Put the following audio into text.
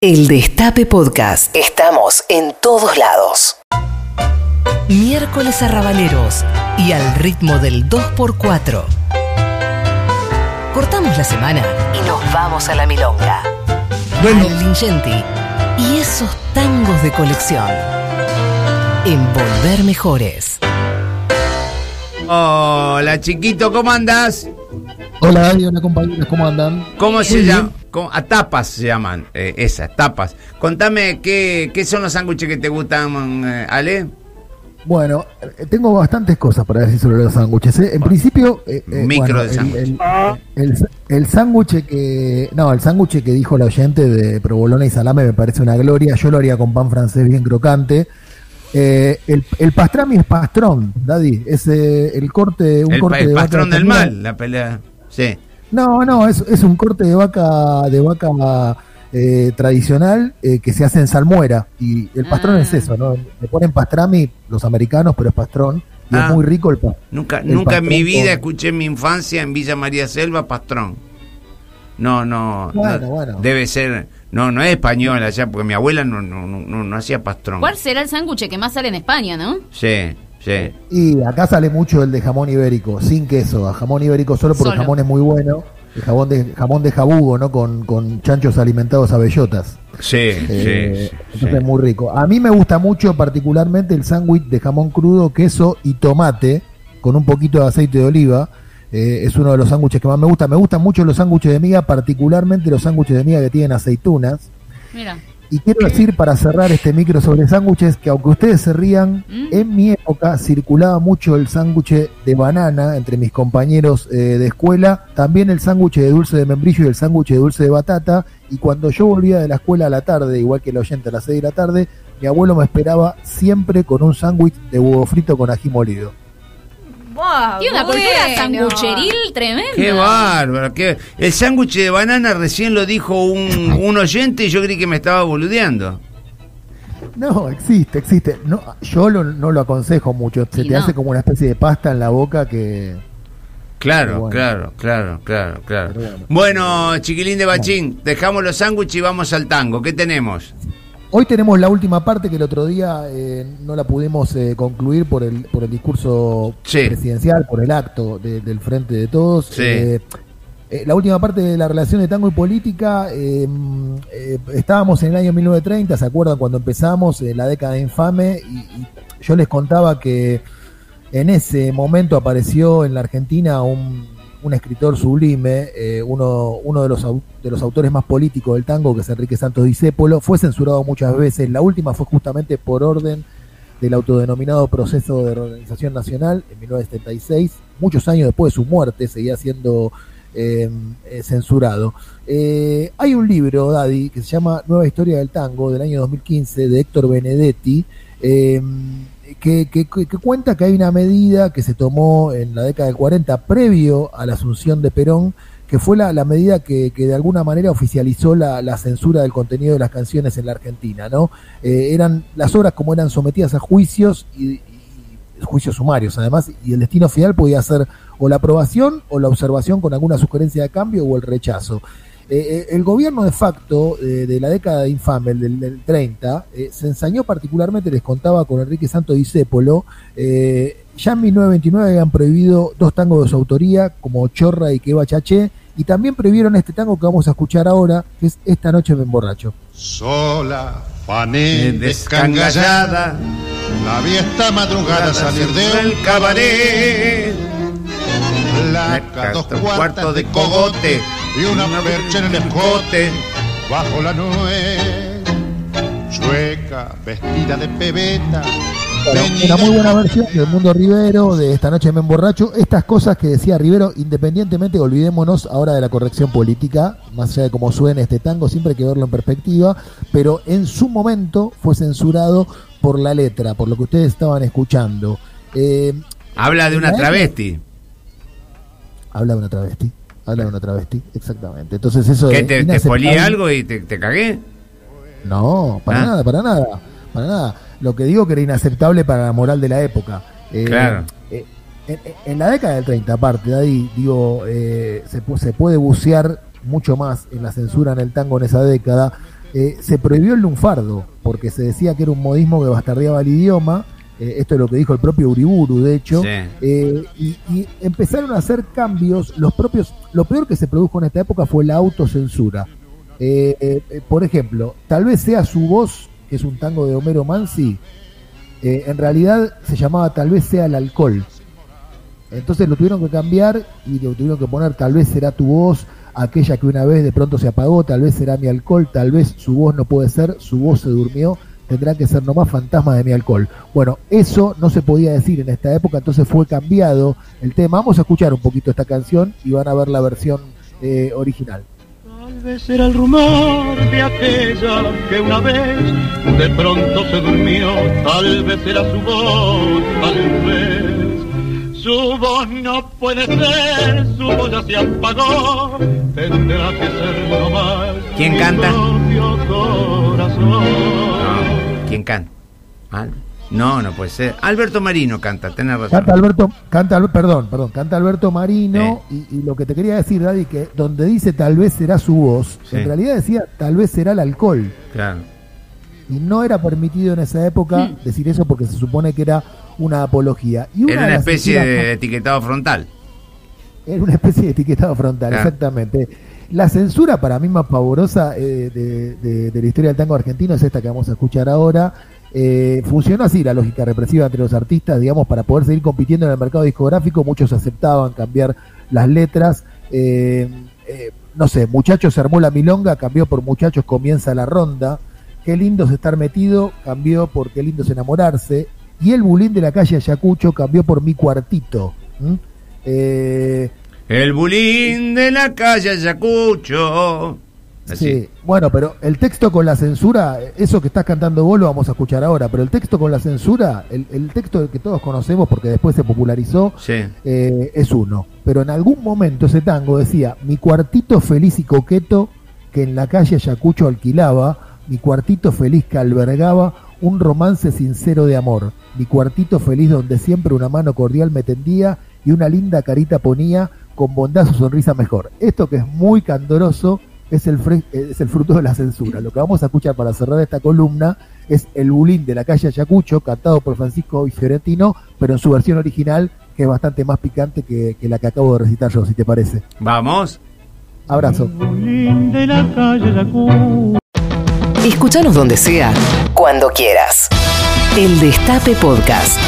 El Destape Podcast. Estamos en todos lados. Miércoles arrabaleros y al ritmo del 2x4. Cortamos la semana y nos vamos a la milonga. Bueno. Al Lingenti y esos tangos de colección. Envolver mejores. Hola chiquito, ¿cómo andas? Hola, David, hola compañeros, ¿cómo andan? ¿Cómo se llama? A tapas se llaman, eh, esas, tapas. Contame, ¿qué, qué son los sándwiches que te gustan, eh, Ale? Bueno, eh, tengo bastantes cosas para decir sobre los sándwiches. ¿eh? En principio, Micro bueno, de sándwich. el, el, el sándwich que. No, el sándwich que dijo la oyente de provolone y salame me parece una gloria. Yo lo haría con pan francés bien crocante. Eh, el, el pastrami es pastrón, Daddy. Es eh, el corte. Un El, corte el de vaca patrón del mal, la pelea. Sí. No, no, es, es un corte de vaca de vaca eh, tradicional eh, que se hace en salmuera. Y el pastrón Ah. es eso, ¿no? Le ponen pastrami los americanos, pero es pastrón. Y Ah. es muy rico el pastrón. Nunca, El nunca en mi vida con- escuché en mi infancia en Villa María Selva pastrón. No, no, Bueno, no, bueno. debe ser, no, no es español allá, porque mi abuela no, no, no, no, no hacía pastrón. ¿Cuál será el sándwich que más sale en España, no? Sí, sí. Y acá sale mucho el de jamón ibérico, sin queso, a jamón ibérico solo porque Solo. el jamón es muy bueno. El jamón de, jamón de jabugo, ¿no? Con, con chanchos alimentados a bellotas. Sí, Eh, sí, entonces sí. es muy rico. A mí me gusta mucho particularmente el sándwich de jamón crudo, queso y tomate con un poquito de aceite de oliva. Eh, es uno de los sándwiches que más me gusta. Me gustan mucho los sándwiches de miga, particularmente los sándwiches de miga que tienen aceitunas. Mira. Y quiero decir para cerrar este micro sobre sándwiches que aunque ustedes se rían, Mm. en mi época circulaba mucho el sándwich de banana entre mis compañeros eh, de escuela, también el sándwich de dulce de membrillo y el sándwich de dulce de batata. Y cuando yo volvía de la escuela a la tarde, igual que el oyente a las 6 de la tarde, mi abuelo me esperaba siempre con un sándwich de huevo frito con ají molido. Tiene una cultura sangucheril tremenda. Qué bárbaro. Qué... El sándwich de banana recién lo dijo un, un oyente y yo creí que me estaba boludeando. No, existe, existe. No, yo lo- no lo aconsejo mucho. Se Y te no. hace como una especie de pasta en la boca que... Claro, bueno. claro, claro, claro, claro. Bueno, chiquilín de bachín, dejamos los sándwiches y vamos al tango. ¿Qué tenemos? Hoy tenemos la última parte que el otro día eh, no la pudimos eh, concluir por el, por el discurso Sí. presidencial, por el acto de- del Frente de Todos. Sí. Eh, eh, la última parte de la relación de tango y política, eh, estábamos en el año 1930, ¿se acuerdan cuando empezamos? La década infame, y, y yo les contaba que en ese momento apareció en la Argentina un, un escritor sublime, eh, uno, uno de, los, de los autores más políticos del tango, que es Enrique Santos Discépolo, fue censurado muchas veces, la última fue justamente por orden del autodenominado proceso de reorganización nacional en 1976, muchos años después de su muerte, seguía siendo eh, eh, censurado. Eh, hay un libro, Daddy, que se llama Nueva Historia del Tango, del año 2015, de Héctor Benedetti, eh, que, que- que- cuenta que hay una medida que se tomó en la década del 40, previo a la asunción de Perón, que fue la, la medida que, que de alguna manera oficializó la, la censura del contenido de las canciones en la Argentina, ¿no? Eh, eran las obras como eran sometidas a juicios y, y juicios sumarios además, y el destino final podía ser o la aprobación o la observación con alguna sugerencia de cambio o el rechazo. Eh, eh, el gobierno de facto eh, de la década de infame, el del, del 30, eh, se ensañó particularmente, les contaba con Enrique Santo Discépolo, eh, ya en 1929 habían prohibido dos tangos de su autoría, como Chorra y Queba Chaché, y también prohibieron este tango que vamos a escuchar ahora, que es Esta noche me emborracho. Sola, fané, descangallada, la vi esta madrugada salir del cabaret. Placa, dos cuartos de cogote y una percha en el escote bajo la nuez. Chueca, vestida de pebeta, Bueno, una muy buena versión del Mundo Rivero de Esta noche me emborracho. Estas cosas que decía Rivero, independientemente, olvidémonos ahora de la corrección política, más allá de cómo suene este tango, siempre hay que verlo en perspectiva, pero en su momento fue censurado por la letra, por lo que ustedes estaban escuchando. Eh, Habla de una travesti. Habla de una travesti, habla de una travesti, exactamente. Entonces eso ¿Qué es te, te algo y te, te cagué? No, para Ah. nada, para nada, para nada. Lo que digo que era inaceptable para la moral de la época. Eh, Claro. eh, en, en la década del 30, aparte, de ahí, digo, eh, se, se puede bucear mucho más en la censura en el tango en esa década. eh, se prohibió el lunfardo, porque se decía que era un modismo que bastardeaba el idioma. Eh, esto es lo que dijo el propio Uriburu, de hecho. Sí. Eh, y, y empezaron a hacer cambios. Los propios, lo peor que se produjo en esta época fue la autocensura. Eh, eh, por ejemplo, tal vez sea su voz, que es un tango de Homero Mansi, en realidad se llamaba tal vez sea el alcohol. Entonces lo tuvieron que cambiar y lo tuvieron que poner tal vez será tu voz, aquella que una vez de pronto se apagó, tal vez será mi alcohol, tal vez su voz no puede ser, su voz se durmió, tendrá que ser nomás fantasma de mi alcohol. Bueno, eso no se podía decir en esta época, entonces fue cambiado el tema. Vamos a escuchar un poquito esta canción y van a ver la versión eh, original. Tal vez era el rumor de aquella que una vez de pronto se durmió, tal vez era su voz, tal vez. Su voz no puede ser, su voz ya se apagó, tendrá que ser nomás. ¿Quién mi canta? propio corazón. ¿Quién canta? Al- No, no puede ser. Alberto Marino canta, tenés razón. Canta Alberto, canta, perdón, perdón, canta Alberto Marino y, y lo que te quería decir, Daddy, que donde dice tal vez será su voz, Sí. en realidad decía tal vez será el alcohol. Claro. Y no era permitido en esa época decir eso porque se supone que era una apología. Y una Era una especie de etiquetado frontal. Era una especie de etiquetado frontal, exactamente. La censura para mí más pavorosa eh, de, de- de la historia del tango argentino es esta que vamos a escuchar ahora. Eh, funcionó así la lógica represiva entre los artistas, digamos, para poder seguir compitiendo en el mercado discográfico, muchos aceptaban cambiar las letras. Eh, eh, no sé, muchachos se armó la milonga, cambió por muchachos comienza la ronda. Qué lindo es estar metido, cambió por qué lindo es enamorarse. Y el bulín de la calle Ayacucho cambió por mi cuartito. Eh, El bulín de la calle Ayacucho. Así. Sí, bueno, pero el texto con la censura, eso que estás cantando vos lo vamos a escuchar ahora, pero el texto con la censura, el, el texto que todos conocemos porque después se popularizó, Sí. eh, es uno. Pero en algún momento ese tango decía, mi cuartito feliz y coqueto que en la calle Ayacucho alquilaba, mi cuartito feliz que albergaba un romance sincero de amor, mi cuartito feliz donde siempre una mano cordial me tendía y una linda carita ponía con bondad su sonrisa mejor. Esto que es muy candoroso es el, fre- es el fruto de la censura. Lo que vamos a escuchar para cerrar esta columna es el bulín de la calle Ayacucho, cantado por Francisco y Fiorentino, pero en su versión original, que es bastante más picante que, que la que acabo de recitar yo, si te parece. Vamos. Abrazo. Bulín de la calle Ayacucho. Escúchanos donde sea, cuando quieras. El Destape Podcast.